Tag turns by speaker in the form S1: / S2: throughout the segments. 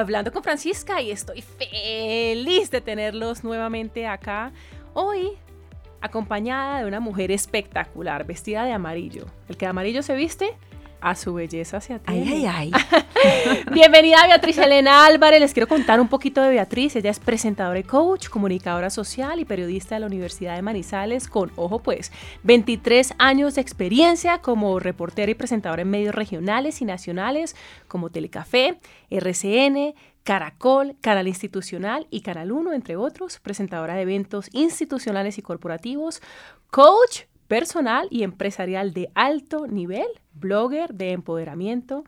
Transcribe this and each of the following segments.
S1: Hablando con Francisca y estoy feliz de tenerlos nuevamente acá. Hoy acompañada de una mujer espectacular, vestida de amarillo. El que de amarillo se viste a su belleza hacia ti.
S2: Ay, ay,
S1: ay. Bienvenida Beatriz Elena Álvarez. Les quiero contar un poquito de Beatriz. Ella es presentadora y coach, comunicadora social y periodista de la Universidad de Manizales con, ojo pues, 23 años de experiencia como reportera y presentadora en medios regionales y nacionales como Telecafé, RCN, Caracol, Canal Institucional y Canal 1, entre otros, presentadora de eventos institucionales y corporativos, coach personal y empresarial de alto nivel, blogger de empoderamiento.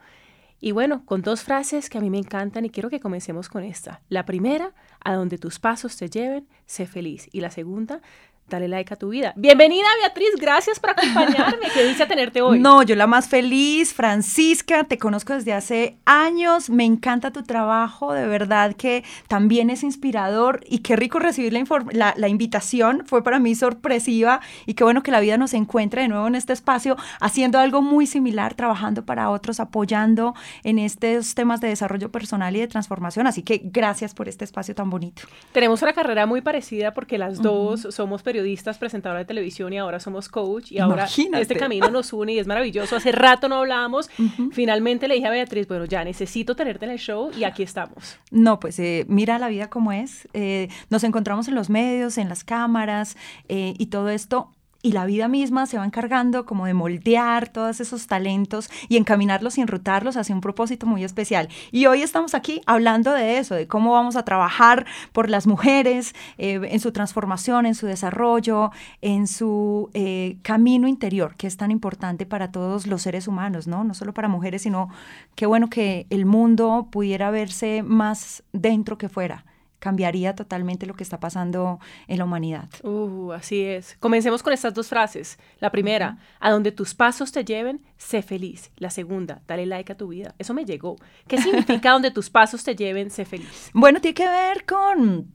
S1: Y bueno, con dos frases que a mí me encantan y quiero que comencemos con esta. La primera, a donde tus pasos te lleven, sé feliz. Y la segunda, dale like a tu vida. Bienvenida Beatriz, gracias por acompañarme, qué dice tenerte hoy.
S2: No, yo la más feliz, Francisca, te conozco desde hace años, me encanta tu trabajo, de verdad que también es inspirador y qué rico recibir la, la, invitación, fue para mí sorpresiva y qué bueno que la vida nos encuentre de nuevo en este espacio haciendo algo muy similar, trabajando para otros, apoyando en estos temas de desarrollo personal y de transformación, así que gracias por este espacio tan bonito.
S1: Tenemos una carrera muy parecida porque las dos somos periodistas, presentadora de televisión y ahora somos coach y ahora este camino nos une y es maravilloso. Hace rato no hablábamos. Finalmente le dije a Beatriz, bueno, ya necesito tenerte en el show y aquí estamos.
S2: No, pues eh, mira la vida como es. Eh, nos encontramos en los medios, en las cámaras eh, y todo esto y la vida misma se va encargando como de moldear todos esos talentos y encaminarlos y enrutarlos hacia un propósito muy especial. Y hoy estamos aquí hablando de eso, de cómo vamos a trabajar por las mujeres eh, en su transformación, en su desarrollo, en su eh, camino interior, que es tan importante para todos los seres humanos, ¿no? No solo para mujeres, sino qué bueno que el mundo pudiera verse más dentro que fuera cambiaría totalmente lo que está pasando en la humanidad.
S1: Uh, así es. Comencemos con estas dos frases. La primera, a donde tus pasos te lleven, sé feliz. La segunda, dale like a tu vida. Eso me llegó. ¿Qué significa donde tus pasos te lleven, sé feliz?
S2: Bueno, tiene que ver con,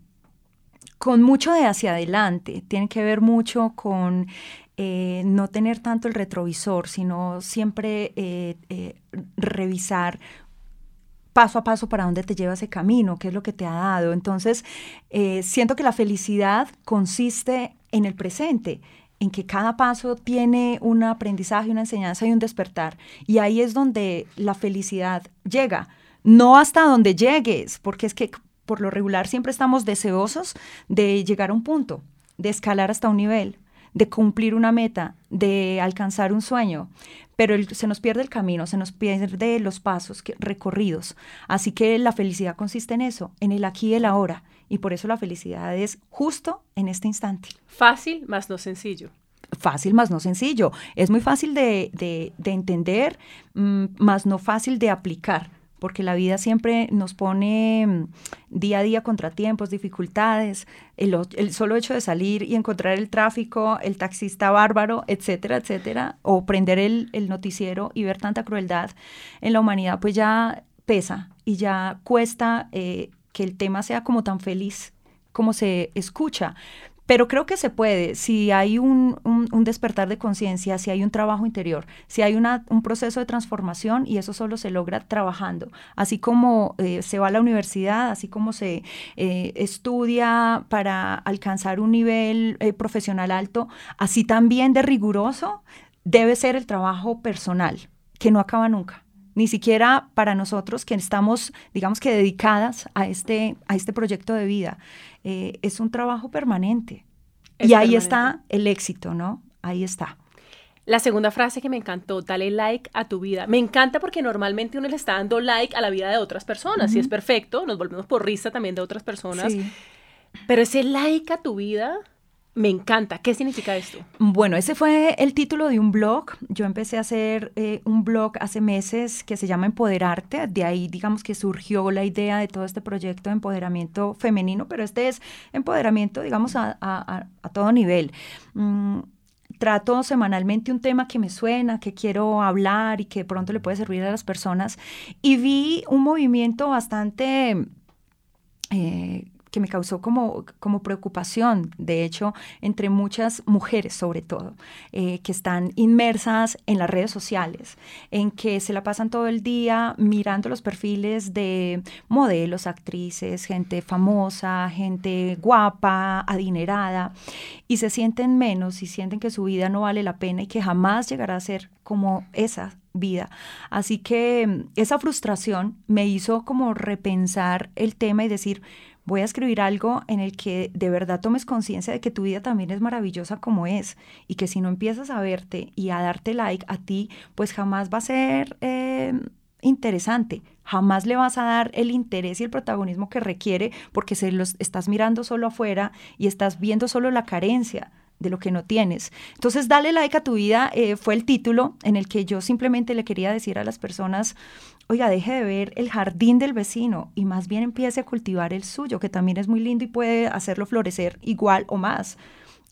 S2: con mucho de hacia adelante, tiene que ver mucho con eh, no tener tanto el retrovisor, sino siempre eh, eh, revisar paso a paso para dónde te lleva ese camino, qué es lo que te ha dado. Entonces, eh, siento que la felicidad consiste en el presente, en que cada paso tiene un aprendizaje, una enseñanza y un despertar. Y ahí es donde la felicidad llega. No hasta donde llegues, porque es que por lo regular siempre estamos deseosos de llegar a un punto, de escalar hasta un nivel, de cumplir una meta, de alcanzar un sueño, pero se nos pierde el camino, se nos pierde los pasos recorridos. Así que la felicidad consiste en eso, en el aquí y el ahora, y por eso la felicidad es justo en este instante.
S1: Fácil, más no sencillo
S2: fácil más no sencillo. Es muy fácil de, entender, mm, más no fácil de aplicar porque la vida siempre nos pone mm, día a día contratiempos, dificultades, el, solo hecho de salir y encontrar el tráfico, el taxista bárbaro, etcétera, etcétera, o prender el, noticiero y ver tanta crueldad en la humanidad, pues ya pesa y ya cuesta eh, que el tema sea como tan feliz como se escucha. Pero creo que se puede, si hay un, despertar de conciencia, si hay un trabajo interior, si hay un proceso de transformación y eso solo se logra trabajando. Así como eh, se va a la universidad, así como se eh, estudia para alcanzar un nivel eh, profesional alto, así también de riguroso debe ser el trabajo personal, que no acaba nunca ni siquiera para nosotros que estamos, digamos que dedicadas a este, a este proyecto de vida. Eh, es un trabajo permanente. y ahí está el éxito, ¿no? Ahí está.
S1: La segunda frase que me encantó, dale like a tu vida. Me encanta porque normalmente uno le está dando like a la vida de otras personas y es perfecto, nos volvemos por risa también de otras personas. Pero ese like a tu vida me encanta. ¿Qué significa esto?
S2: Bueno, ese fue el título de un blog. Yo empecé a hacer eh, un blog hace meses que se llama Empoderarte. De ahí, digamos que surgió la idea de todo este proyecto de empoderamiento femenino, pero este es empoderamiento, digamos, a, todo nivel. Mm, trato semanalmente un tema que me suena, que quiero hablar y que pronto le puede servir a las personas. Y vi un movimiento bastante... Eh, que me causó como, como preocupación, de hecho, entre muchas mujeres sobre todo, eh, que están inmersas en las redes sociales, en que se la pasan todo el día mirando los perfiles de modelos, actrices, gente famosa, gente guapa, adinerada, y se sienten menos y sienten que su vida no vale la pena y que jamás llegará a ser como esa vida. Así que mm, esa frustración me hizo como repensar el tema y decir, voy a escribir algo en el que de verdad tomes conciencia de que tu vida también es maravillosa como es y que si no empiezas a verte y a darte like a ti, pues jamás va a ser eh, interesante, jamás le vas a dar el interés y el protagonismo que requiere porque se los estás mirando solo afuera y estás viendo solo la carencia de lo que no tienes. Entonces, dale like a tu vida eh, fue el título en el que yo simplemente le quería decir a las personas, oiga, deje de ver el jardín del vecino y más bien empiece a cultivar el suyo, que también es muy lindo y puede hacerlo florecer igual o más.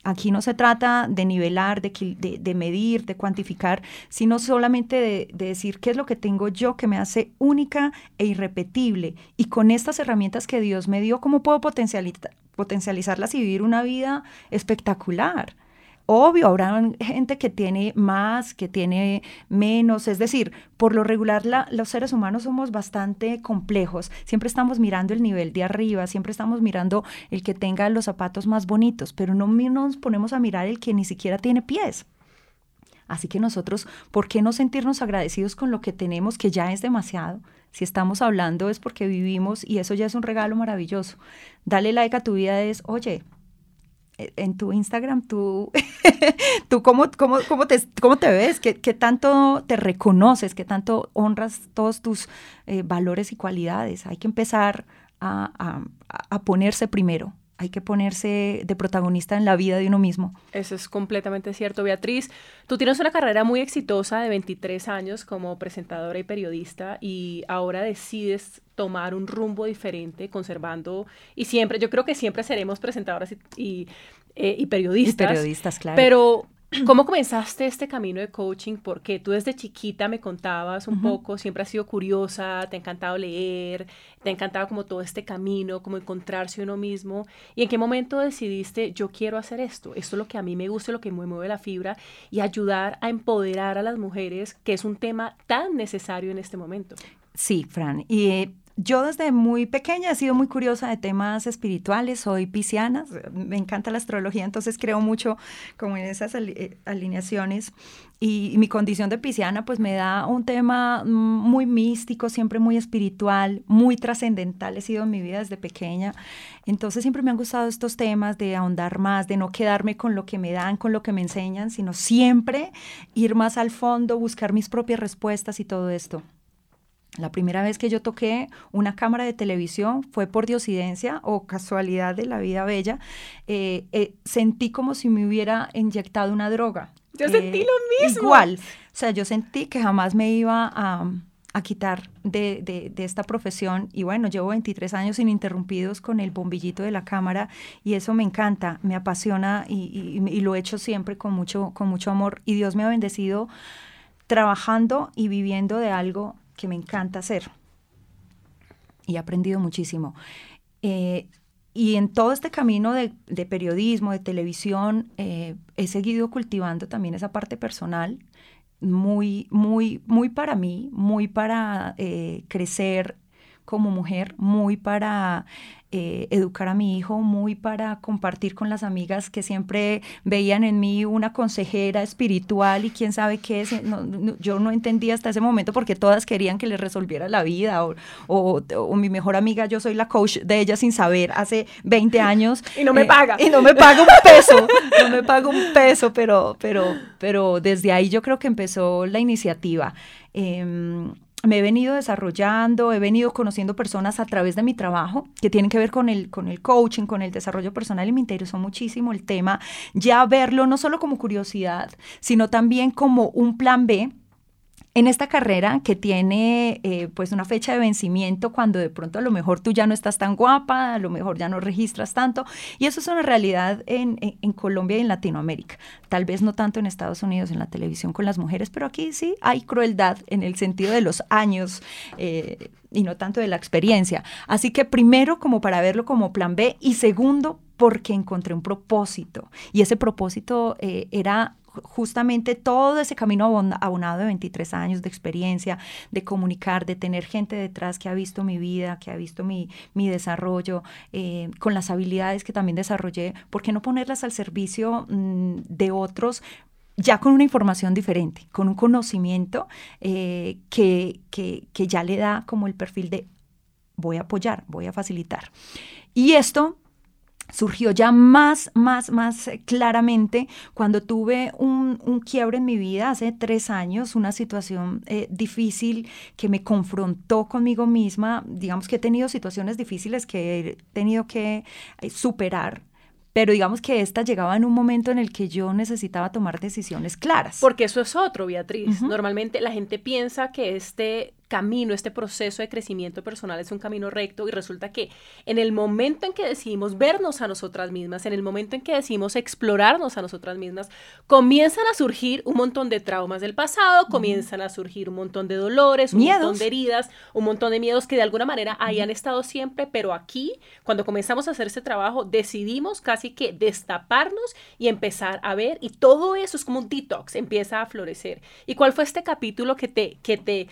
S2: Aquí no se trata de nivelar, de, medir, de cuantificar, sino solamente de, de, decir qué es lo que tengo yo que me hace única e irrepetible. Y con estas herramientas que Dios me dio, ¿cómo puedo potencializarlas y vivir una vida espectacular? Obvio, habrá gente que tiene más, que tiene menos, es decir, por lo regular los seres humanos somos bastante complejos, siempre estamos mirando el nivel de arriba, siempre estamos mirando el que tenga los zapatos más bonitos, pero no nos ponemos a mirar el que ni siquiera tiene pies. Así que nosotros, ¿por qué no sentirnos agradecidos con lo que tenemos, que ya es demasiado? Si estamos hablando es porque vivimos y eso ya es un regalo maravilloso. Dale like a tu vida es, oye, en tu Instagram, tú, tú cómo, cómo, cómo, te, cómo te ves, ¿Qué, ¿Qué, tanto te reconoces, qué tanto honras todos tus eh, valores y cualidades. Hay que empezar a, a ponerse primero, hay que ponerse de protagonista en la vida de uno mismo.
S1: Eso es completamente cierto, Beatriz. Tú tienes una carrera muy exitosa de 23 años como presentadora y periodista y ahora decides tomar un rumbo diferente, conservando, y siempre, yo creo que siempre seremos presentadoras y, eh, y periodistas.
S2: Y periodistas, claro.
S1: Pero ¿Cómo comenzaste este camino de coaching? Porque tú desde chiquita me contabas un poco, siempre has sido curiosa, te ha encantado leer, te ha encantado como todo este camino, como encontrarse uno mismo. ¿Y en qué momento decidiste, yo quiero hacer esto? Esto es lo que a mí me gusta, lo que me mueve la fibra y ayudar a empoderar a las mujeres, que es un tema tan necesario en este momento.
S2: Sí, Fran. Y eh, yo desde muy pequeña he sido muy curiosa de temas espirituales, soy pisciana, me encanta la astrología, entonces creo mucho como en esas eh, alineaciones y, mi condición de pisciana pues me da un tema muy místico, siempre muy espiritual, muy trascendental, he sido en mi vida desde pequeña, entonces siempre me han gustado estos temas de ahondar más, de no quedarme con lo que me dan, con lo que me enseñan, sino siempre ir más al fondo, buscar mis propias respuestas y todo esto. La primera vez que yo toqué una cámara de televisión fue por diosidencia o casualidad de la vida bella. Eh, eh, sentí como si me hubiera inyectado una droga.
S1: Yo sentí eh, lo mismo.
S2: Igual. O sea, yo sentí que jamás me iba a, quitar de, esta profesión. Y bueno, llevo 23 años ininterrumpidos con el bombillito de la cámara y eso me encanta, me apasiona y, y lo he hecho siempre con mucho, con mucho amor. Y Dios me ha bendecido trabajando y viviendo de algo que me encanta hacer. Y he aprendido muchísimo. Eh, y en todo este camino de, periodismo, de televisión, eh, he seguido cultivando también esa parte personal, muy, muy, muy para mí, muy para eh, crecer como mujer, muy para eh, educar a mi hijo, muy para compartir con las amigas que siempre veían en mí una consejera espiritual y quién sabe qué es. yo no entendía hasta ese momento porque todas querían que les resolviera la vida o, mi mejor amiga, yo soy la coach de ella sin saber hace 20 años.
S1: y no me eh, paga.
S2: Y no me paga un peso, no me paga un peso, pero, pero, pero desde ahí yo creo que empezó la iniciativa. Em, me he venido desarrollando, he venido conociendo personas a través de mi trabajo que tienen que ver con el, con el coaching, con el desarrollo personal y me interesó muchísimo el tema, ya verlo no solo como curiosidad, sino también como un plan B en esta carrera que tiene eh, pues una fecha de vencimiento cuando de pronto a lo mejor tú ya no estás tan guapa, a lo mejor ya no registras tanto. Y eso es una realidad en, Colombia y en Latinoamérica. Tal vez no tanto en Estados Unidos, en la televisión con las mujeres, pero aquí sí hay crueldad en el sentido de los años. Eh, y no tanto de la experiencia. Así que primero como para verlo como plan B y segundo porque encontré un propósito y ese propósito eh, era justamente todo ese camino abonado de 23 años de experiencia, de comunicar, de tener gente detrás que ha visto mi vida, que ha visto mi, mi desarrollo, eh, con las habilidades que también desarrollé, ¿por qué no ponerlas al servicio mm, de otros? ya con una información diferente, con un conocimiento eh, que, que, que ya le da como el perfil de voy a apoyar, voy a facilitar. Y esto surgió ya más, más, más claramente cuando tuve un, un, quiebre en mi vida hace tres años, una situación eh, difícil que me confrontó conmigo misma. Digamos que he tenido situaciones difíciles que he tenido que eh, superar pero digamos que esta llegaba en un momento en el que yo necesitaba tomar decisiones claras.
S1: Porque eso es otro, Beatriz. Normalmente la gente piensa que este camino, este proceso de crecimiento personal es un camino recto y resulta que en el momento en que decidimos vernos a nosotras mismas, en el momento en que decidimos explorarnos a nosotras mismas, comienzan a surgir un montón de traumas del pasado, comienzan a surgir un montón de dolores, un montón de heridas, un montón de miedos que de alguna manera hayan estado siempre, pero aquí, cuando comenzamos a hacer este trabajo, decidimos casi que destaparnos y empezar a ver y todo eso es como un detox, empieza a florecer. ¿Y cuál fue este capítulo que te que te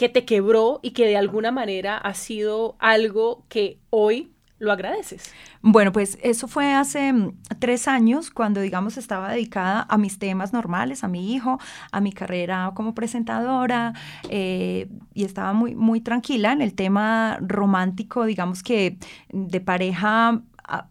S1: que te quebró y que de alguna manera ha sido algo que hoy lo agradeces?
S2: Bueno, pues eso fue hace mm, tres años cuando, digamos, estaba dedicada a mis temas normales, a mi hijo, a mi carrera como presentadora eh, y estaba muy, muy tranquila en el tema romántico, digamos que de pareja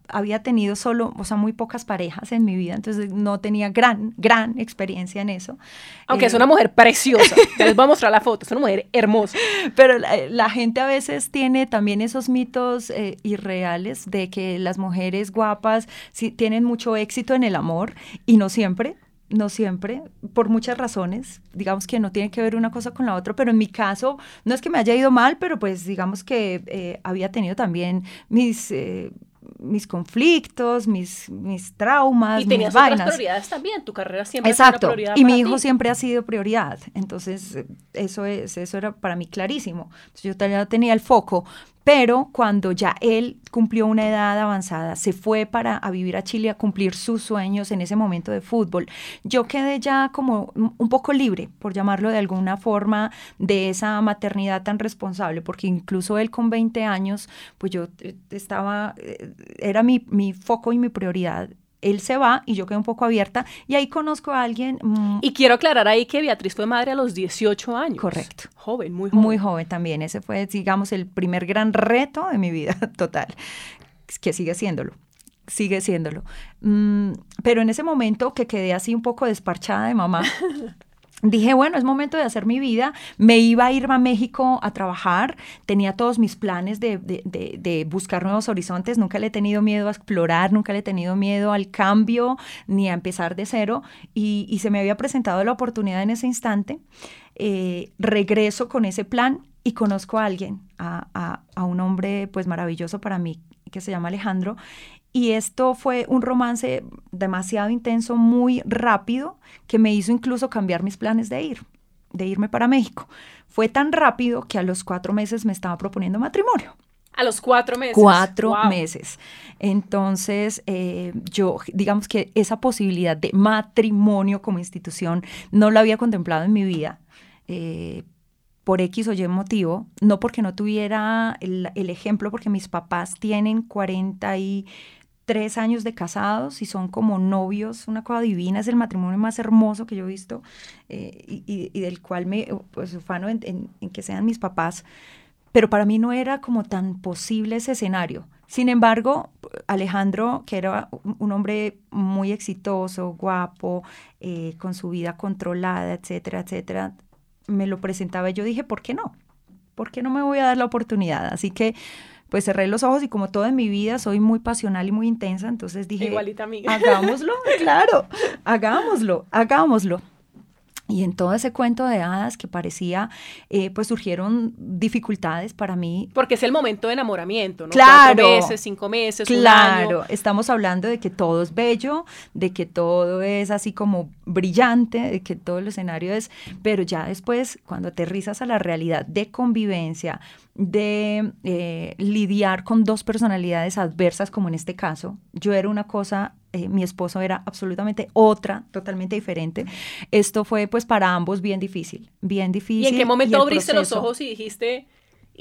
S2: había tenido solo, o sea, muy pocas parejas en mi vida, entonces no tenía gran, gran experiencia en eso.
S1: Aunque es una mujer preciosa, les voy a mostrar la foto, es una mujer hermosa.
S2: Pero la, gente a veces tiene también esos mitos eh, irreales de que las mujeres guapas sí, tienen mucho éxito en el amor y no siempre no siempre, por muchas razones, digamos que no tiene que ver una cosa con la otra, pero en mi caso no es que me haya ido mal, pero pues digamos que eh, había tenido también mis eh, mis conflictos, mis, mis traumas,
S1: y tenías
S2: mis
S1: otras prioridades también, tu carrera siempre
S2: Exacto.
S1: una prioridad
S2: y mi hijo siempre ha sido prioridad, entonces eso, es, eso era para mí clarísimo. Entonces, yo ya tenía el foco, pero cuando ya él cumplió una edad avanzada, se fue para a vivir a Chile a cumplir sus sueños en ese momento de fútbol, yo quedé ya como un poco libre, por llamarlo de alguna forma, de esa maternidad tan responsable, porque incluso él con 20 años, pues yo eh, estaba, eh, era mi, mi foco y mi prioridad él se va y yo quedo un poco abierta y ahí conozco a alguien.
S1: Mm, y quiero aclarar ahí que Beatriz fue madre a los 18 años.
S2: Correcto.
S1: Joven, muy joven.
S2: Muy joven también. Ese fue, digamos, el primer gran reto de mi vida total, que sigue siéndolo. Sigue siéndolo. Mm, pero en ese momento que quedé así un poco desparchada de mamá, Dije, bueno, es momento de hacer mi vida. Me iba a ir a México a trabajar. Tenía todos mis planes de, de, de, buscar nuevos horizontes. Nunca le he tenido miedo a explorar, nunca le he tenido miedo al cambio ni a empezar de cero. Y, se me había presentado la oportunidad en ese instante. Eh, regreso con ese plan y conozco a alguien, a, a, a un hombre pues maravilloso para mí que se llama Alejandro y esto fue un romance demasiado intenso, muy rápido, que me hizo incluso cambiar mis planes de ir, de irme para México. Fue tan rápido que a los cuatro meses me estaba proponiendo matrimonio.
S1: A los cuatro meses.
S2: Cuatro meses. Entonces, eh, yo, digamos que esa posibilidad de matrimonio como institución no la había contemplado en mi vida. Eh, por X o Y motivo, no porque no tuviera el, el ejemplo, porque mis papás tienen 40 y tres años de casados y son como novios, una cosa divina, es el matrimonio más hermoso que yo he visto eh, y, del cual me pues, ufano en, que sean mis papás, pero para mí no era como tan posible ese escenario. Sin embargo, Alejandro, que era un hombre muy exitoso, guapo, eh, con su vida controlada, etcétera, etcétera, me lo presentaba y yo dije, ¿por qué no? ¿Por qué no me voy a dar la oportunidad? Así que pues cerré los ojos y como todo en mi vida soy muy pasional y muy intensa, entonces dije,
S1: Igualita amiga.
S2: hagámoslo, claro, hagámoslo, hagámoslo. Y en todo ese cuento de hadas que parecía, eh, pues surgieron dificultades para mí.
S1: Porque es el momento de enamoramiento, ¿no?
S2: Claro.
S1: Cuatro meses, cinco meses,
S2: claro.
S1: un año.
S2: Estamos hablando de que todo es bello, de que todo es así como brillante, de que todo el escenario es. Pero ya después, cuando aterrizas a la realidad de convivencia, de eh, lidiar con dos personalidades adversas, como en este caso, yo era una cosa eh, mi esposo era absolutamente otra, totalmente diferente. Esto fue pues para ambos bien difícil, bien difícil.
S1: ¿Y en qué momento abriste los ojos y dijiste,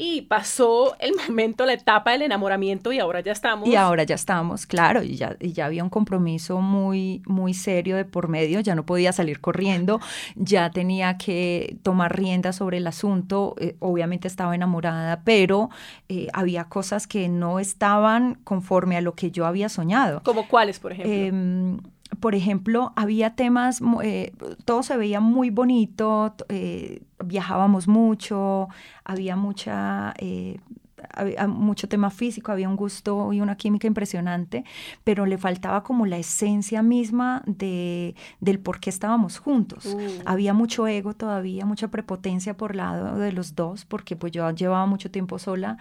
S1: y pasó el momento, la etapa del enamoramiento y ahora ya estamos?
S2: Y ahora ya estamos, claro, y ya, y ya había un compromiso muy, muy serio de por medio, ya no podía salir corriendo, ya tenía que tomar rienda sobre el asunto, eh, obviamente estaba enamorada, pero eh, había cosas que no estaban conforme a lo que yo había soñado.
S1: ¿Como cuáles, por ejemplo?
S2: Em, por ejemplo, había temas, eh, todo se veía muy bonito, eh, viajábamos mucho, había mucha, eh, había mucho tema físico, había un gusto y una química impresionante, pero le faltaba como la esencia misma de, del por qué estábamos juntos.
S1: Uh.
S2: Había mucho ego todavía, mucha prepotencia por lado de los dos, porque pues yo llevaba mucho tiempo sola.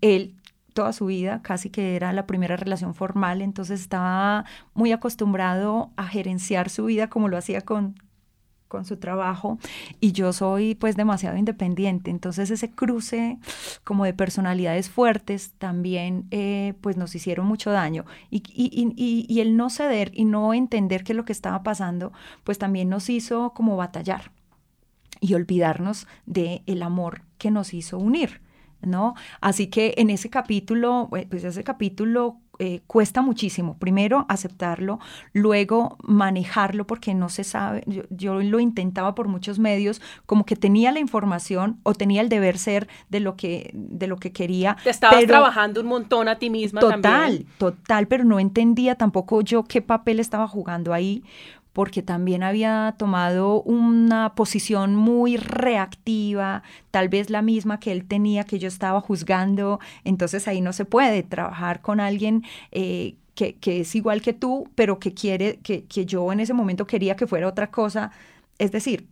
S2: Él toda su vida, casi que era la primera relación formal, entonces estaba muy acostumbrado a gerenciar su vida como lo hacía con con su trabajo y yo soy pues demasiado independiente. Entonces ese cruce como de personalidades fuertes también eh, pues nos hicieron mucho daño. Y, y, y, y- el no ceder y no entender qué es lo que estaba pasando pues también nos hizo como batallar y olvidarnos de el amor que nos hizo unir, ¿no? Así que en ese capítulo, eh, pues ese capítulo eh, cuesta muchísimo. Primero aceptarlo, luego manejarlo porque no se sabe. Yo, yo lo intentaba por muchos medios, como que tenía la información o tenía el deber ser de lo que, de lo que quería.
S1: Te estabas
S2: pero-
S1: trabajando un montón a ti misma
S2: Total,
S1: también.
S2: total, pero no entendía tampoco yo qué papel estaba jugando ahí, porque también había tomado una posición muy reactiva, tal vez la misma que él tenía, que yo estaba juzgando, entonces ahí no se puede trabajar con alguien eh, que, que es igual que tú, pero que quiere, que, que yo en ese momento quería que fuera otra cosa, es decir,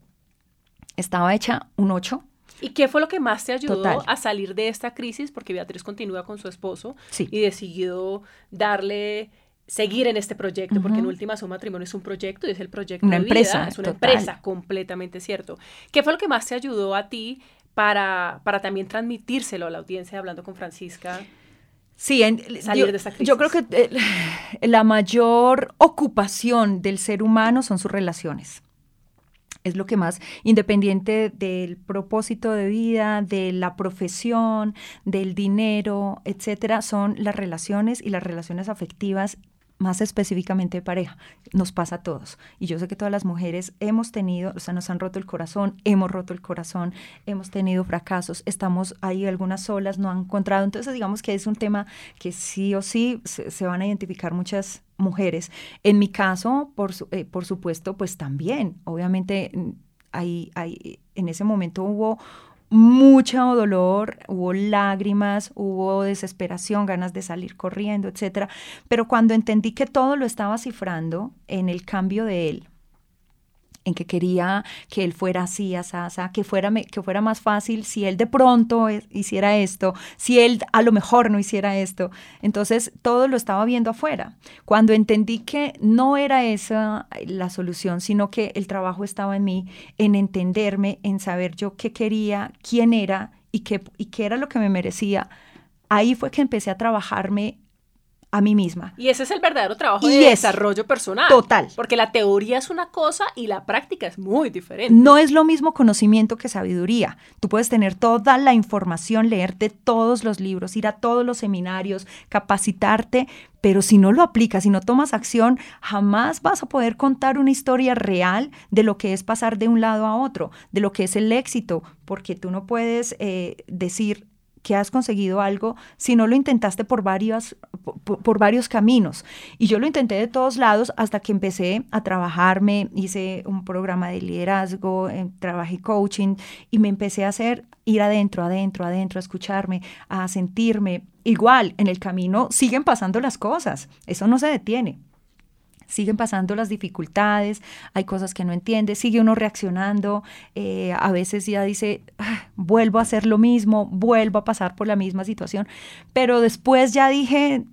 S2: estaba hecha un 8.
S1: ¿Y qué fue lo que más te ayudó
S2: Total.
S1: a salir de esta crisis? Porque Beatriz continúa con su esposo
S2: Sí.
S1: y decidió darle, seguir en este proyecto, porque en
S2: Ujú.
S1: última su matrimonio es un proyecto y es el proyecto
S2: Una
S1: de vida,
S2: empresa,
S1: es una
S2: total.
S1: empresa, completamente cierto. ¿Qué fue lo que más te ayudó a ti para, para también transmitírselo a la audiencia hablando con Francisca?
S2: Sí, en-
S1: Salir
S2: yo,
S1: de esta
S2: yo creo
S1: crisis.
S2: que eh, la mayor ocupación del ser humano son sus relaciones. Es lo que más, independiente del propósito de vida, de la profesión, del dinero, etcétera, son las relaciones y las relaciones afectivas más específicamente de pareja, nos pasa a todos. Y yo sé que todas las mujeres hemos tenido, o sea, nos han roto el corazón, hemos roto el corazón, hemos tenido fracasos, estamos ahí algunas solas, no han encontrado. Entonces, digamos que es un tema que sí o sí se, van a identificar muchas mujeres. En mi caso, por, su- eh, por supuesto, pues también, obviamente, mm, ahí, ahí, en ese momento hubo mucho dolor, hubo lágrimas, hubo desesperación, ganas de salir corriendo, etcétera. Pero cuando entendí que todo lo estaba cifrando en el cambio de él, en que quería que él fuera así, así, que fuera, que fuera más fácil si él de pronto hiciera esto, si él a lo mejor no hiciera esto. Entonces todo lo estaba viendo afuera. Cuando entendí que no era esa la solución, sino que el trabajo estaba en mí, en entenderme, en saber yo qué quería, quién era y qué, y qué era lo que me merecía, ahí fue que empecé a trabajarme a mí misma.
S1: Y ese es el verdadero trabajo
S2: Y
S1: de
S2: es-
S1: desarrollo personal.
S2: Total.
S1: Porque la teoría es una cosa y la práctica es muy diferente.
S2: No es lo mismo conocimiento que sabiduría. Tú puedes tener toda la información, leerte todos los libros, ir a todos los seminarios, capacitarte, pero si no lo aplicas, si no tomas acción, jamás vas a poder contar una historia real de lo que es pasar de un lado a otro, de lo que es el éxito, porque tú no puedes eh, decir que has conseguido algo si no lo intentaste por, varias, por, varios caminos. Y yo lo intenté de todos lados hasta que empecé a trabajarme, hice un programa de liderazgo, eh, trabajé coaching y me empecé a hacer ir adentro, adentro, adentro, a escucharme, a sentirme. Igual, en el camino siguen pasando las cosas, eso no se detiene. Siguen pasando las dificultades, hay cosas que no entiende, sigue uno reaccionando, eh, a veces ya dice, ah, vuelvo a hacer lo mismo, vuelvo a pasar por la misma situación, pero después ya dije,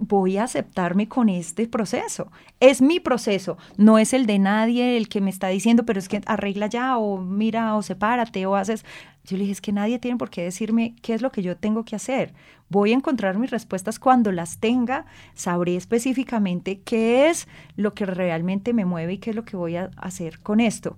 S2: voy a aceptarme con este proceso. Es mi proceso, no es el de nadie el que me está diciendo, pero es que arregla ya o mira o sepárate o haces. Yo le dije, es que nadie tiene por qué decirme qué es lo que yo tengo que hacer. Voy a encontrar mis respuestas cuando las tenga, sabré específicamente qué es lo que realmente me mueve y qué es lo que voy a hacer con esto.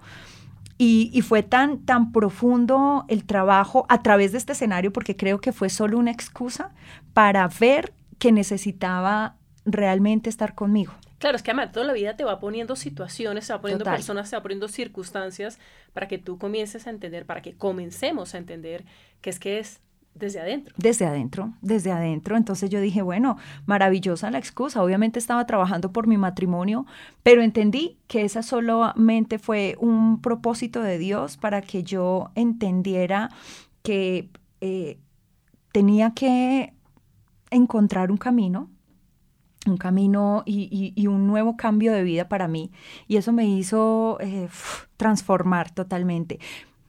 S2: Y, y, fue tan, tan profundo el trabajo a través de este escenario, porque creo que fue solo una excusa para ver que necesitaba realmente estar conmigo.
S1: Claro, es que además toda la vida te va poniendo situaciones, se va poniendo personas, se va poniendo circunstancias para que tú comiences a entender, para que comencemos a entender que es que es desde adentro.
S2: Desde adentro, desde adentro. Entonces yo dije, bueno, maravillosa la excusa. Obviamente estaba trabajando por mi matrimonio, pero entendí que esa solamente fue un propósito de Dios para que yo entendiera que eh, tenía que encontrar un camino, un camino y, un nuevo cambio de vida para mí. Y eso me hizo eh, transformar totalmente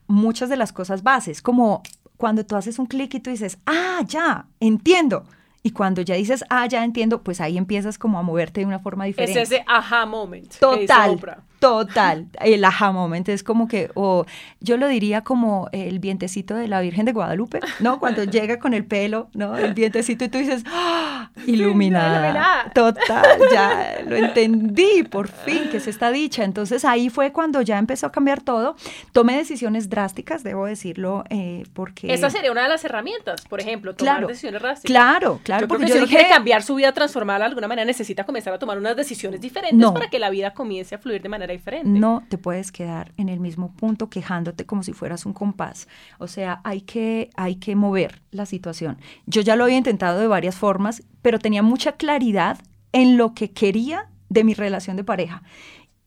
S2: muchas de las cosas bases, como cuando tú haces un clic y tú dices, ah, ya, entiendo. Y cuando ya dices, ah, ya entiendo, pues ahí empiezas como a moverte de una forma diferente.
S1: Es ese aha moment.
S2: Total, total. El aha moment es como que, o yo lo diría como el vientecito de la Virgen de Guadalupe, ¿no? Cuando llega con el pelo, ¿no? El vientecito y tú dices, ¡Ah! iluminada. Total, ya lo entendí, por fin, que es esta dicha. Entonces ahí fue cuando ya empezó a cambiar todo. Tomé decisiones drásticas, debo decirlo, eh, porque...
S1: Esa sería una de las herramientas, por ejemplo, tomar decisiones drásticas.
S2: Claro, claro
S1: porque yo quiere cambiar su vida, transformarla de alguna manera, necesita comenzar a tomar unas decisiones diferentes para que la vida comience a fluir de manera diferente.
S2: No te puedes quedar en el mismo punto quejándote como si fueras un compás. O sea, hay que, hay que mover la situación. Yo ya lo había intentado de varias formas, pero tenía mucha claridad en lo que quería de mi relación de pareja.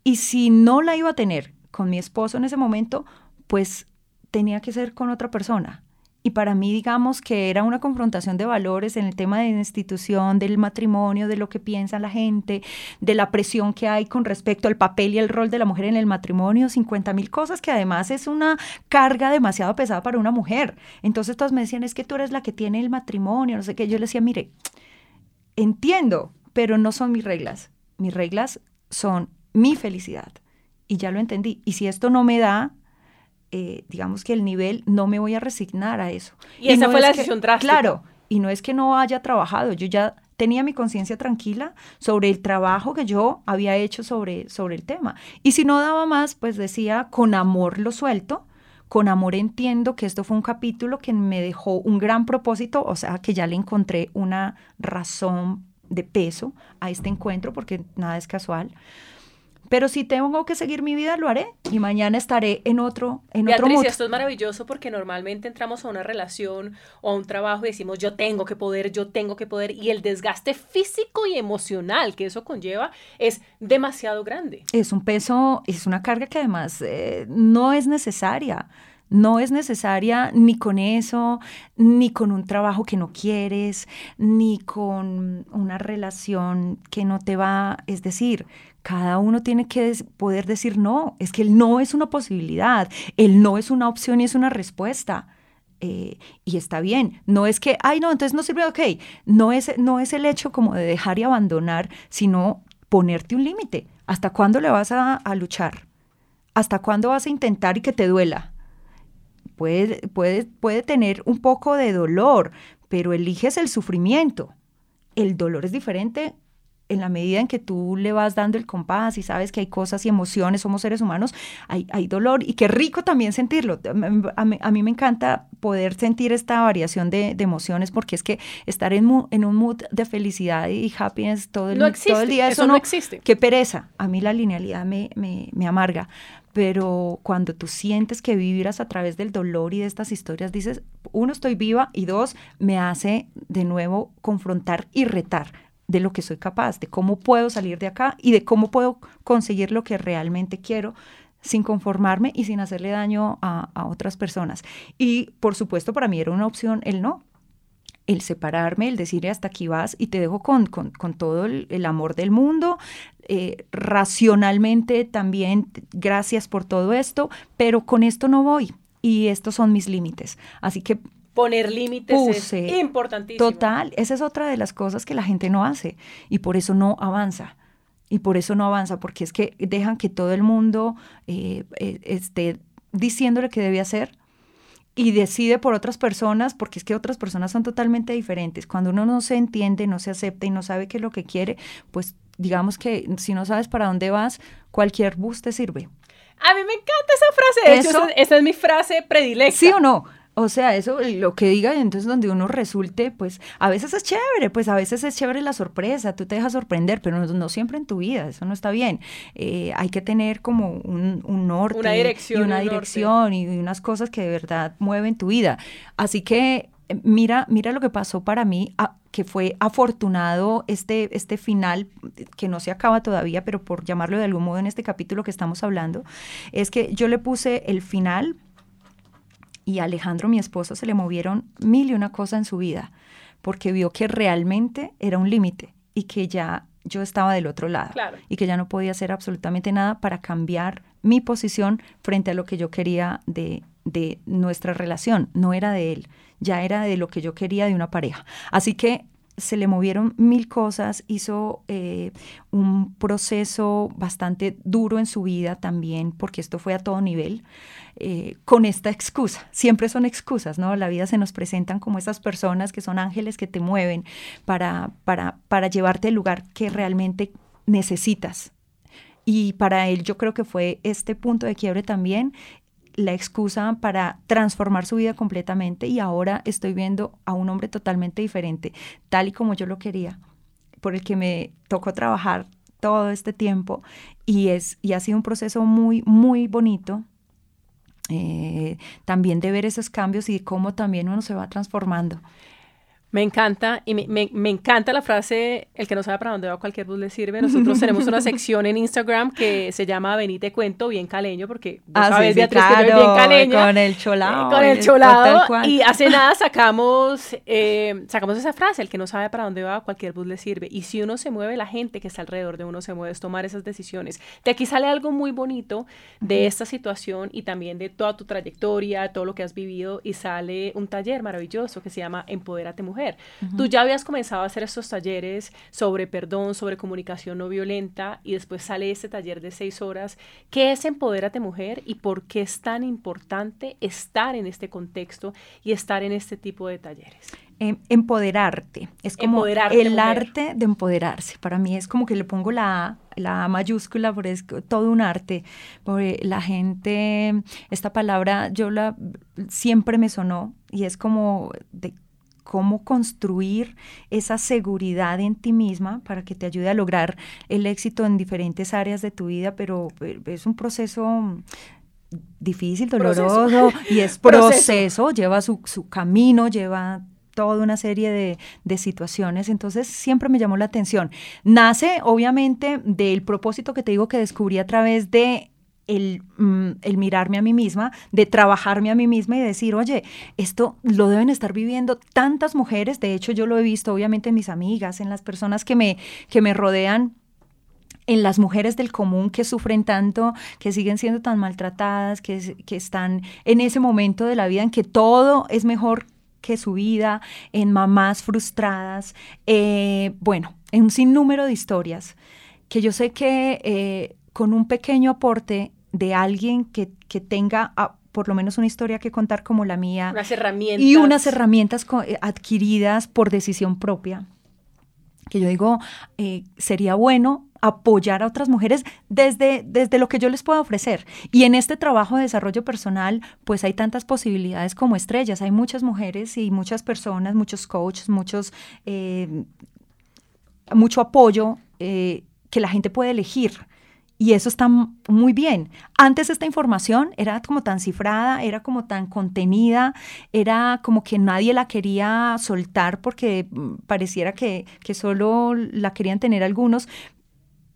S2: Y si no la iba a tener con mi esposo en ese momento, pues tenía que ser con otra persona y para mí, digamos que era una confrontación de valores en el tema de la institución, del matrimonio, de lo que piensa la gente, de la presión que hay con respecto al papel y el rol de la mujer en el matrimonio, 50 mil cosas que además es una carga demasiado pesada para una mujer. Entonces todos me decían, es que tú eres la que tiene el matrimonio, no sé qué. Yo le decía, mire, entiendo, pero no son mis reglas. Mis reglas son mi felicidad. Y ya lo entendí. Y si esto no me da eh, digamos que el nivel, no me voy a resignar a eso.
S1: Y, esa fue la decisión drástica.
S2: Claro, y no es que no haya trabajado, yo ya tenía mi conciencia tranquila sobre el trabajo que yo había hecho sobre, sobre el tema. Y si no daba más, pues decía, con amor lo suelto, con amor entiendo que esto fue un capítulo que me dejó un gran propósito, o sea, que ya le encontré una razón de peso a este encuentro, porque nada es casual. Pero si tengo que seguir mi vida, lo haré. Y mañana estaré en otro, en
S1: Beatriz,
S2: otro mood.
S1: esto es maravilloso porque normalmente entramos a una relación o a un trabajo y decimos, yo tengo que poder, yo tengo que poder. Y el desgaste físico y emocional que eso conlleva es demasiado grande.
S2: Es un peso, es una carga que además eh, no es necesaria. No es necesaria ni con eso, ni con un trabajo que no quieres, ni con una relación que no te va, es decir, cada uno tiene que poder decir no, es que el no es una posibilidad, el no es una opción y es una respuesta. Eh, y está bien, no es que, ay no, entonces no sirve, ok, no es, no es el hecho como de dejar y abandonar, sino ponerte un límite. ¿Hasta cuándo le vas a, luchar? ¿Hasta cuándo vas a intentar y que te duela? Puede, puede, puede tener un poco de dolor, pero eliges el sufrimiento. El dolor es diferente en la medida en que tú le vas dando el compás y sabes que hay cosas y emociones, somos seres humanos, hay, hay dolor y qué rico también sentirlo. A mí, me encanta poder sentir esta variación de, emociones porque es que estar en, en, un mood de felicidad y happiness todo el, todo el día,
S1: eso, no, existe.
S2: Qué pereza. A mí la linealidad me, me, me amarga pero cuando tú sientes que vivirás a través del dolor y de estas historias, dices, uno, estoy viva y dos, me hace de nuevo confrontar y retar de lo que soy capaz, de cómo puedo salir de acá y de cómo puedo conseguir lo que realmente quiero sin conformarme y sin hacerle daño a, otras personas. Y por supuesto para mí era una opción el no. el separarme, el decirle hasta aquí vas y te dejo con, con, todo el, amor del mundo, eh, racionalmente también, gracias por todo esto, pero con esto no voy y estos son mis límites. Así que
S1: poner límites es importantísimo.
S2: Total, esa es otra de las cosas que la gente no hace y por eso no avanza. Y por eso no avanza, porque es que dejan que todo el mundo eh, eh, esté diciéndole que debe hacer y decide por otras personas, porque es que otras personas son totalmente diferentes. Cuando uno no se entiende, no se acepta y no sabe qué es lo que quiere, pues digamos que si no sabes para dónde vas, cualquier bus te sirve.
S1: A mí me encanta esa frase, de hecho, esa es mi frase predilecta.
S2: ¿Sí o no? O sea, eso, lo que diga, entonces donde uno resulte, pues a veces es chévere, pues a veces es chévere la sorpresa, tú te dejas sorprender, pero no, siempre en tu vida, eso no está bien. Eh, hay que tener como un, norte
S1: una dirección,
S2: y una dirección y unas cosas que de verdad mueven tu vida. Así que eh, mira, mira lo que pasó para mí, que fue afortunado este, este final, que no se acaba todavía, pero por llamarlo de algún modo en este capítulo que estamos hablando, es que yo le puse el final y a Alejandro, mi esposo, se le movieron mil y una cosas en su vida, porque vio que realmente era un límite y que ya yo estaba del otro lado y que ya no podía hacer absolutamente nada para cambiar mi posición frente a lo que yo quería de, de nuestra relación. No era de él, ya era de lo que yo quería de una pareja. Así que se le movieron mil cosas, hizo eh, un proceso bastante duro en su vida también, porque esto fue a todo nivel, eh, con esta excusa. Siempre son excusas, ¿no? La vida se nos presentan como esas personas que son ángeles que te mueven para, para, para llevarte al lugar que realmente necesitas. Y para él yo creo que fue este punto de quiebre también la excusa para transformar su vida completamente y ahora estoy viendo a un hombre totalmente diferente, tal y como yo lo quería, por el que me tocó trabajar todo este tiempo y, es, y ha sido un proceso muy, muy bonito. Eh, también de ver esos cambios y cómo también uno se va transformando.
S1: Me encanta y me, me, encanta la frase, el que no sabe para dónde va cualquier bus le sirve. Nosotros tenemos una sección en Instagram que se llama Venite Cuento, bien caleño, porque vos
S2: ah, sabes, Beatriz, que bien caleña. Con el cholado.
S1: con el cholado. Y hace nada sacamos, eh, sacamos esa frase, el que no sabe para dónde va, cualquier bus le sirve. Y si uno se mueve, la gente que está alrededor de uno se mueve, es tomar esas decisiones. De aquí sale algo muy bonito de esta situación y también de toda tu trayectoria, todo lo que has vivido, y sale un taller maravilloso que se llama Empodérate Mujer Tú ya habías comenzado a hacer estos talleres sobre perdón, sobre comunicación no violenta y después sale este taller de seis horas. ¿Qué es Empodérate Mujer y por qué es tan importante estar en este contexto y estar en este tipo de talleres?
S2: Em, empoderarte. Es como el arte de empoderarse. Para mí es como que le pongo la la mayúscula, porque es todo un arte. Porque la gente, esta palabra yo la siempre me sonó y es como de cómo construir esa seguridad en ti misma para que te ayude a lograr el éxito en diferentes áreas de tu vida, pero eh, es un proceso difícil, doloroso y es proceso, lleva su, camino, lleva toda una serie de, de, situaciones, entonces siempre me llamó la atención. Nace obviamente del propósito que te digo que descubrí a través de Mm, el, mirarme a mí misma, de trabajarme a mí misma y decir, oye, esto lo deben estar viviendo tantas mujeres, de hecho yo lo he visto obviamente en mis amigas, en las personas que me, que me rodean en las mujeres del común que sufren tanto, que siguen siendo tan maltratadas, que, que, están en ese momento de la vida en que todo es mejor que su vida, en mamás frustradas, eh, bueno, en un sinnúmero de historias que yo sé que eh, con un pequeño aporte de alguien que, tenga ah, por lo menos una historia que contar como la mía.
S1: Unas herramientas.
S2: Y unas herramientas eh, adquiridas por decisión propia. Que yo digo, eh, sería bueno apoyar a otras mujeres desde, desde lo que yo les puedo ofrecer. Y en este trabajo de desarrollo personal, pues hay tantas posibilidades como estrellas. Hay muchas mujeres y muchas personas, muchos coaches, muchos, eh, mucho apoyo que la gente puede elegir y eso está muy bien. Antes esta información era como tan cifrada, era como tan contenida, era como que nadie la quería soltar porque mm, pareciera que, que solo la querían tener algunos.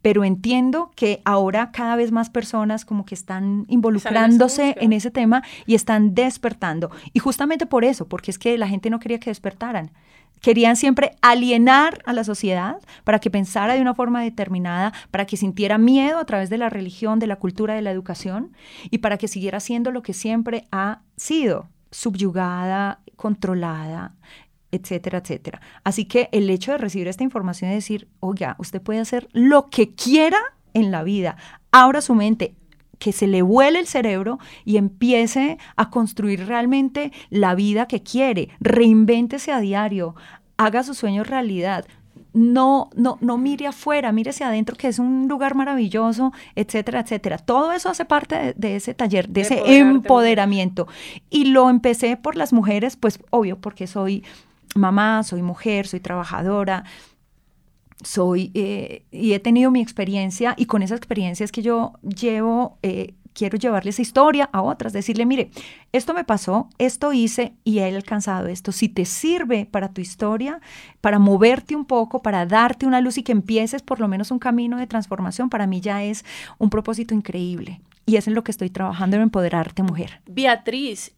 S2: pero entiendo que ahora cada vez más personas como que están involucrándose en ese tema y están despertando. Y justamente por eso, porque es que la gente no quería que despertaran. Querían siempre alienar a la sociedad para que pensara de una forma determinada, para que sintiera miedo a través de la religión, de la cultura, de la educación y para que siguiera siendo lo que siempre ha sido, subyugada, controlada, etcétera, etcétera. Así que el hecho de recibir esta información y decir, oiga, usted puede hacer lo que quiera en la vida, abra su mente, que se le vuele el cerebro y empiece a construir realmente la vida que quiere, reinvéntese a diario, haga sus sueños realidad. No, no, no mire afuera, mire hacia adentro, que es un lugar maravilloso, etcétera, etcétera. Todo eso hace parte de, de ese taller, de, ese empoderamiento. Y lo empecé por las mujeres, pues obvio, porque soy mamá, soy mujer, soy trabajadora, soy eh, y he tenido mi experiencia y con esa experiencia es que yo llevo, eh, quiero llevarle esa historia a otras, decirle, mire, esto me pasó, esto hice y he alcanzado esto. Si te sirve para tu historia, para moverte un poco, para darte una luz y que empieces por lo menos un camino de transformación, para mí ya es un propósito increíble. Y es en lo que estoy trabajando en empoderarte, mujer.
S1: Beatriz,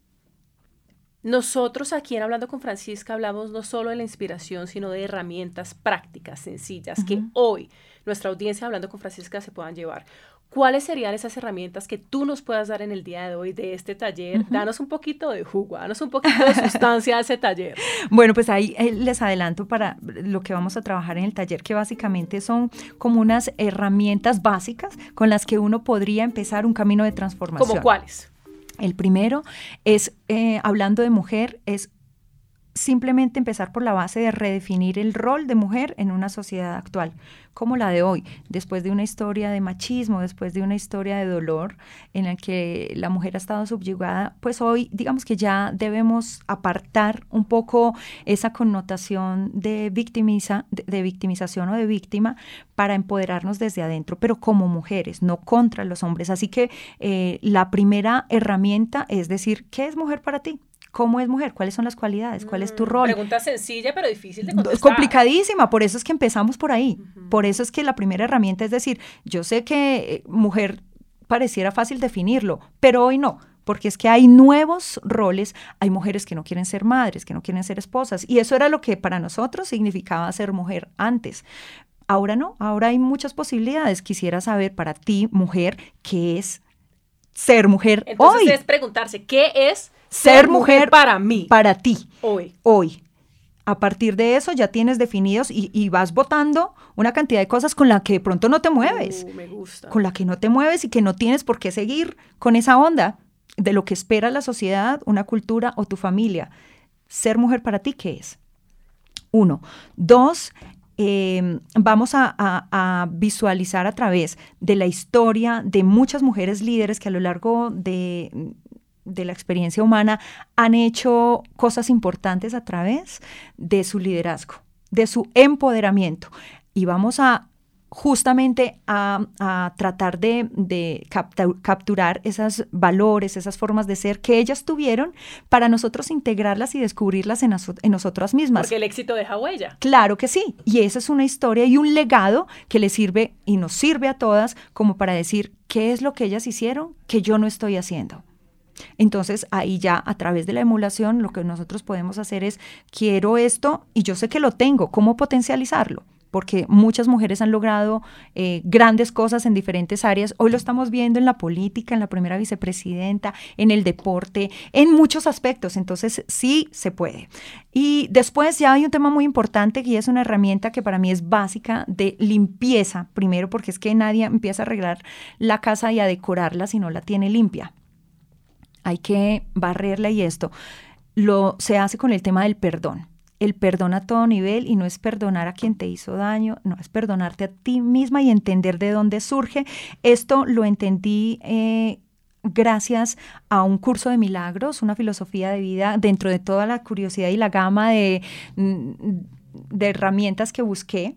S1: nosotros aquí en Hablando con Francisca hablamos no solo de la inspiración, sino de herramientas prácticas, sencillas, que hoy nuestra audiencia Hablando con Francisca se puedan llevar. ¿Cuáles serían esas herramientas que tú nos puedas dar en el día de hoy de este taller? Danos un poquito de jugo, danos un poquito de sustancia de ese taller.
S2: Bueno, pues ahí les adelanto para lo que vamos a trabajar en el taller, que básicamente son como unas herramientas básicas con las que uno podría empezar un camino de transformación.
S1: ¿Como cuáles?
S2: El primero es, eh, hablando de mujer, es simplemente empezar por la base de redefinir el rol de mujer en una sociedad actual, como la de hoy, después de una historia de machismo, después de una historia de dolor en la que la mujer ha estado subyugada, pues hoy digamos que ya debemos apartar un poco esa connotación de, victimiza, de, victimización o de víctima para empoderarnos desde adentro, pero como mujeres, no contra los hombres. Así que eh, la primera herramienta es decir, ¿qué es mujer para ti? ¿Cómo es mujer? ¿Cuáles son las cualidades? ¿Cuál es tu rol?
S1: Pregunta sencilla, pero difícil de contestar.
S2: Complicadísima, por eso es que empezamos por ahí. Por eso es que la primera herramienta es decir, yo sé que eh, mujer pareciera fácil definirlo, pero hoy no porque es que hay nuevos roles, hay mujeres que no quieren ser madres, que no quieren ser esposas, y eso era lo que para nosotros significaba ser mujer antes. Ahora no, ahora hay muchas posibilidades. Quisiera saber para ti, mujer, qué es ser mujer
S1: Entonces es preguntarse, ¿qué es ser mujer, para mí.
S2: Para ti.
S1: Hoy.
S2: Hoy. A partir de eso ya tienes definidos y, vas votando una cantidad de cosas con la que de pronto no te mueves.
S1: Uh, me gusta.
S2: Con la que no te mueves y que no tienes por qué seguir con esa onda de lo que espera la sociedad, una cultura o tu familia. Ser mujer para ti, ¿qué es? Uno. Dos, em, vamos a, visualizar a través de la historia de muchas mujeres líderes que a lo largo de, de la experiencia humana han hecho cosas importantes a través de su liderazgo, de su empoderamiento. Y vamos a justamente a, tratar de, capturar esos valores, esas formas de ser que ellas tuvieron para nosotros integrarlas y descubrirlas en, en, nosotras mismas.
S1: Porque el éxito deja huella.
S2: Claro que sí. Y esa es una historia y un legado que le sirve y nos sirve a todas como para decir qué es lo que ellas hicieron que yo no estoy haciendo. Entonces ahí ya a través de la emulación lo que nosotros podemos hacer es, quiero esto y yo sé que lo tengo, ¿cómo potencializarlo? porque muchas mujeres han logrado eh, grandes cosas en diferentes áreas. Hoy lo estamos viendo en la política, en la primera vicepresidenta, en el deporte, en muchos aspectos. Entonces, sí se puede. Y después ya hay un tema muy importante que es una herramienta que para mí es básica de limpieza, primero porque es que nadie empieza a arreglar la casa y a decorarla si no la tiene limpia hay que barrerla y esto lo se hace con el tema del perdón. El perdón a todo nivel y no es perdonar a quien te hizo daño, no es perdonarte a ti misma y entender de dónde surge. Esto lo entendí eh, gracias a un curso de milagros, una filosofía de vida dentro de toda la curiosidad y la gama de, mm, de herramientas que busqué.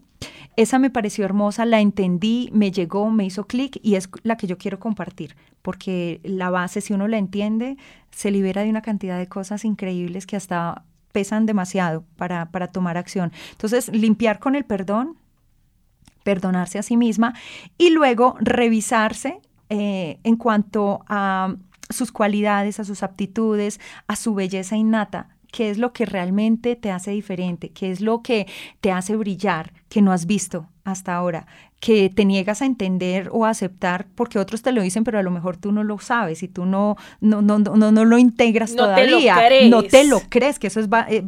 S2: Esa me pareció hermosa, la entendí, me llegó, me hizo clic y es la que yo quiero compartir, porque la base, si uno la entiende, se libera de una cantidad de cosas increíbles que hasta pesan demasiado para, para tomar acción. Entonces, limpiar con el perdón, perdonarse a sí misma y luego revisarse eh, en cuanto a sus cualidades, a sus aptitudes, a su belleza innata, qué es lo que realmente te hace diferente, qué es lo que te hace brillar, que no has visto hasta ahora, que te niegas a entender o a aceptar porque otros te lo dicen, pero a lo mejor tú no lo sabes y tú no, no, no, no, no lo integras todavía. no te lo crees, que eso es, eh,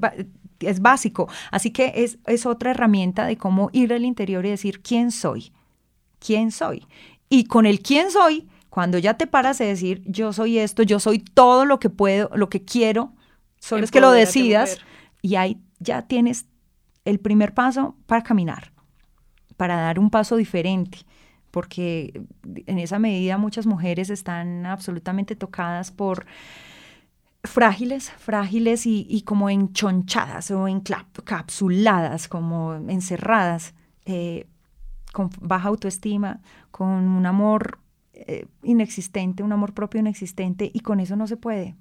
S2: es básico. Así que es, es otra herramienta de cómo ir al interior y decir quién soy, quién soy. Y con el quién soy, cuando ya te paras de decir yo soy esto, yo soy todo lo que puedo, lo que quiero, solo es que lo decidas y ahí ya tienes el primer paso para caminar, para dar un paso diferente, porque en esa medida muchas mujeres están absolutamente tocadas por frágiles, frágiles y, como enchonchadas o encapsuladas, como encerradas, eh, con baja autoestima, con un amor eh, inexistente, un amor propio inexistente, y con eso no se puede,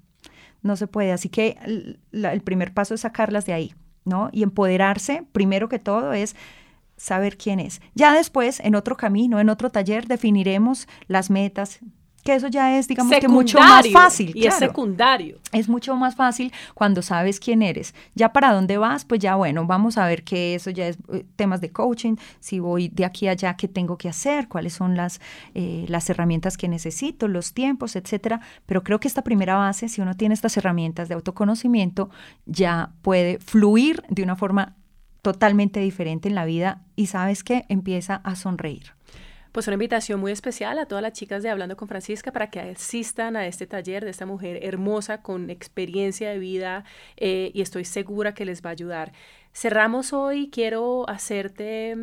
S2: no se puede. Así que el primer paso es sacarlas de ahí, ¿no? Y empoderarse, primero que todo, es saber quién es. Ya después, en otro camino, en otro taller, definiremos las metas, que eso ya es, digamos que mucho más fácil.
S1: Y es secundario.
S2: Es mucho más fácil cuando sabes quién eres. Ya para dónde vas, pues ya bueno, vamos a ver que eso ya es eh, temas de coaching, si voy de aquí a allá, qué tengo que hacer, cuáles son las, eh, las herramientas que necesito, los tiempos, etcétera. Pero creo que esta primera base, si uno tiene estas herramientas de autoconocimiento, ya puede fluir de una forma totalmente diferente en la vida y sabes que empieza a sonreír
S1: pues una invitación muy especial a todas las chicas de Hablando con Francisca para que asistan a este taller de esta mujer hermosa con experiencia de vida eh, y estoy segura que les va a ayudar. Cerramos hoy, quiero hacerte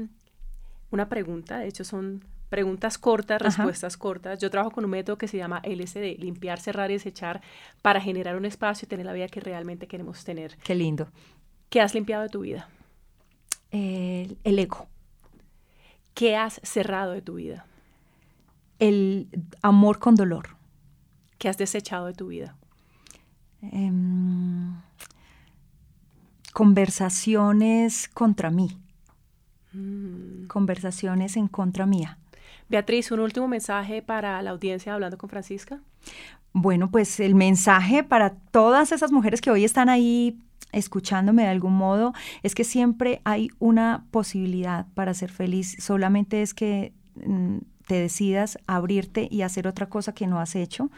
S1: una pregunta, de hecho son preguntas cortas, respuestas cortas. Yo trabajo con un método que se llama LSD, limpiar, cerrar y desechar para generar un espacio y tener la vida que realmente queremos tener.
S2: Qué lindo.
S1: ¿Qué has limpiado de tu vida?
S2: el ego.
S1: ¿Qué has cerrado de tu vida?
S2: El amor con dolor.
S1: ¿Qué has desechado de tu vida?
S2: Em, conversaciones contra mí. Mm. Conversaciones en contra mía.
S1: Beatriz, un último mensaje para la audiencia hablando con Francisca.
S2: Bueno, pues el mensaje para todas esas mujeres que hoy están ahí escuchándome de algún modo, es que siempre hay una posibilidad para ser feliz, solamente es que mm, te decidas abrirte y hacer otra cosa que no has hecho.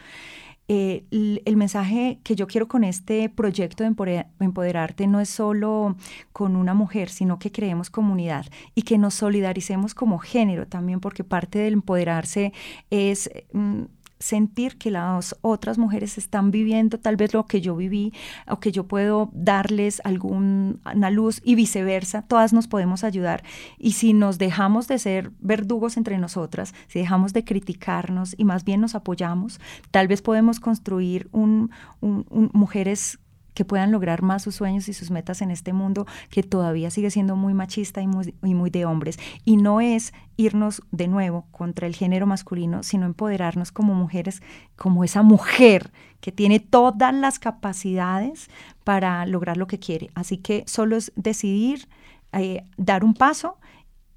S2: Eh, el, mensaje que yo quiero con este proyecto de empoderarte no es solo con una mujer, sino que creemos comunidad y que nos solidaricemos como género también, porque parte del empoderarse es... Mm, sentir que las otras mujeres están viviendo tal vez lo que yo viví o que yo puedo darles alguna luz y viceversa, todas nos podemos ayudar. Y si nos dejamos de ser verdugos entre nosotras, si dejamos de criticarnos y más bien nos apoyamos, tal vez podemos construir un, mujeres que puedan lograr más sus sueños y sus metas en este mundo que todavía sigue siendo muy machista y muy, de hombres. Y no es irnos de nuevo contra el género masculino, sino empoderarnos como mujeres, como esa mujer que tiene todas las capacidades para lograr lo que quiere. Así que solo es decidir, eh, dar un paso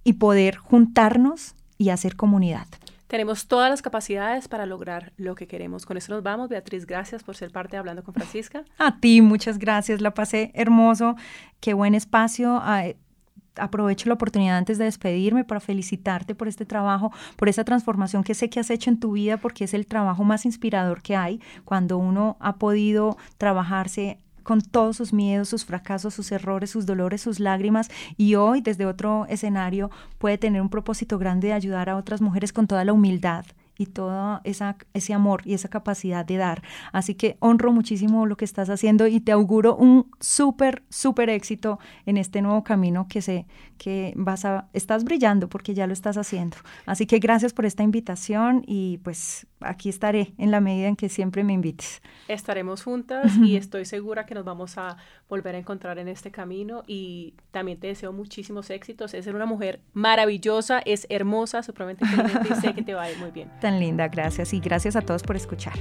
S2: y poder juntarnos y hacer comunidad.
S1: Tenemos todas las capacidades para lograr lo que queremos. Con eso nos vamos. Beatriz, gracias por ser parte de Hablando con Francisca.
S2: A ti, muchas gracias. La pasé hermoso. Qué buen espacio. aprovecho la oportunidad antes de despedirme para felicitarte por este trabajo, por esa transformación que sé que has hecho en tu vida, porque es el trabajo más inspirador que hay cuando uno ha podido trabajarse con todos sus miedos, sus fracasos, sus errores, sus dolores, sus lágrimas. Y hoy desde otro escenario puede tener un propósito grande de ayudar a otras mujeres con toda la humildad y todo esa, ese amor y esa capacidad de dar. Así que honro muchísimo lo que estás haciendo y te auguro un súper, súper éxito en este nuevo camino que sé que vas a, estás brillando porque ya lo estás haciendo. Así que gracias por esta invitación y pues aquí estaré en la medida en que siempre me invites.
S1: Estaremos juntas y estoy segura que nos vamos a volver a encontrar en este camino y también te deseo muchísimos éxitos. Es ser una mujer maravillosa, es hermosa, supremamente inteligente y sé que te va a ir muy bien.
S2: linda, gracias. Y gracias a todos por escuchar.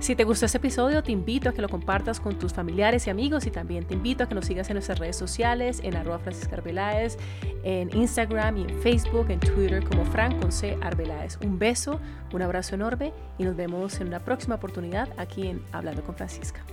S1: Si te gustó este episodio, te invito a que lo compartas con tus familiares y amigos y también te invito a que nos sigas en nuestras redes sociales, en arroba Francisca Arbeláez, en Instagram y en Facebook, en Twitter como Fran con C Arbeláez. Un beso, un abrazo enorme y nos vemos en una próxima oportunidad aquí en Hablando con Francisca.